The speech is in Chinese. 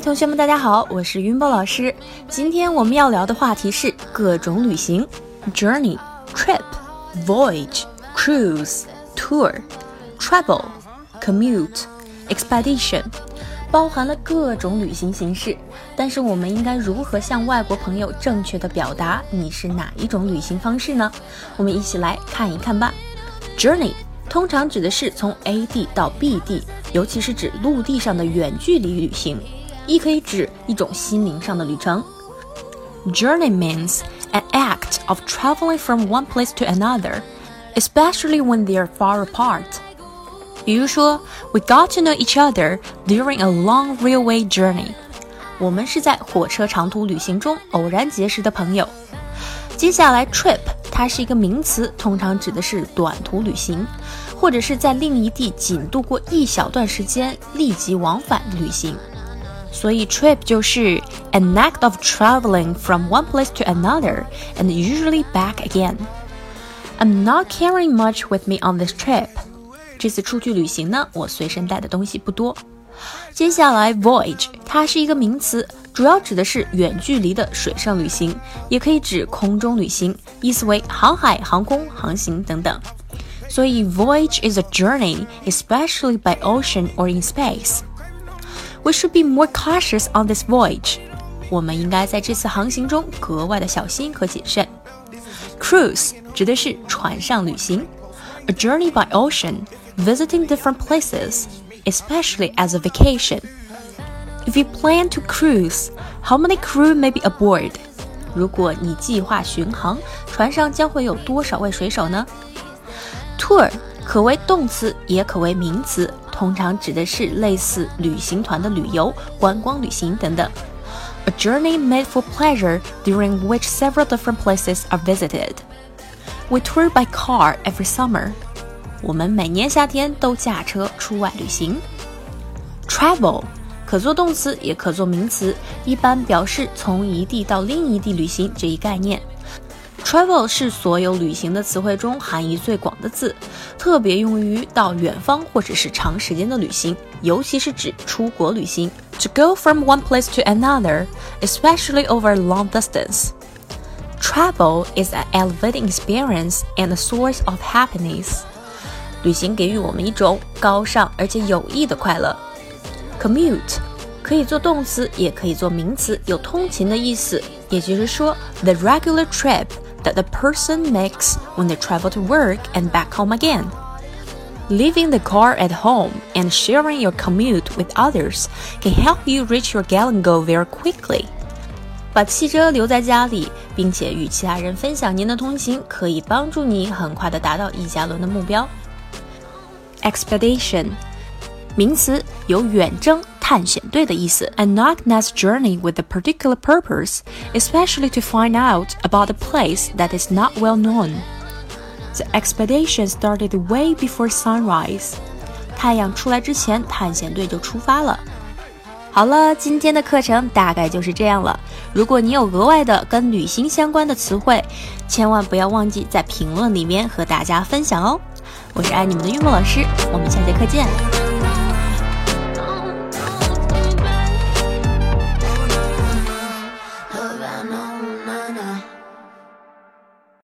同学们，大家好，我是云宝老师。今天我们要聊的话题是各种旅行：journey、trip、voyage、cruise、tour、travel、commute、expedition，包含了各种旅行形式。但是我们应该如何向外国朋友正确的表达你是哪一种旅行方式呢？我们一起来看一看吧。journey 通常指的是从 A 地到 B 地，尤其是指陆地上的远距离旅行。亦可以指一种心灵上的旅程。Journey means an act of traveling from one place to another, especially when they are far apart. 比如说，We got to know each other during a long railway journey. 我们是在火车长途旅行中偶然结识的朋友。接下来，trip 它是一个名词，通常指的是短途旅行，或者是在另一地仅度过一小段时间，立即往返旅行。所以 trip 就是 an act of traveling from one place to another and usually back again. I'm not carrying much with me on this trip. 这次出去旅行呢，我随身带的东西不多。接下来 voyage 它是一个名词，主要指的是远距离的水上旅行，也可以指空中旅行，意思为航海、航空、航行等等。所以 voyage is a journey, especially by ocean or in space. We should be more cautious on this voyage. 我们应该在这次航行中格外的小心和谨慎。Cruise 指的是船上旅行，a journey by ocean, visiting different places, especially as a vacation. If you plan to cruise, how many crew may be aboard? 如果你计划巡航，船上将会有多少位水手呢？Tour 可为动词，也可为名词。 通常指的是类似旅行团的旅游、观光旅行等等。A journey made for pleasure during which several different places are visited. We tour by car every summer. 我们每年夏天都驾车出外旅行。Travel 可做动词，也可做名词，一般表示从一地到另一地旅行这一概念。Travel 是所有旅行的词汇中含义最广的字，特别用于到远方或者是长时间的旅行，尤其是指出国旅行。To go from one place to another, especially over a long distance. Travel is an elevating experience and a source of happiness. 旅行给予我们一种高尚而且有益的快乐。Commute 可以做动词，也可以做名词，有通勤的意思。也就是说，the regular trip that the person makes when they travel to work and back home again. Leaving the car at home and sharing your commute with others can help you reach your gallon goal very quickly. 把汽车留在家里，并且与其他人分享您的通勤，可以帮助你很快的达到一加仑的目标。Expedition，名词，有远征。 探险队的意思，an organized journey with a particular purpose, especially to find out about a place that is not well known. The expedition started way before sunrise. 太阳出来之前，探险队就出发了。好了，今天的课程大概就是这样了。如果你有额外的跟旅行相关的词汇，千万不要忘记在评论里面和大家分享哦。我是爱你们的玉墨老师，我们下节课见。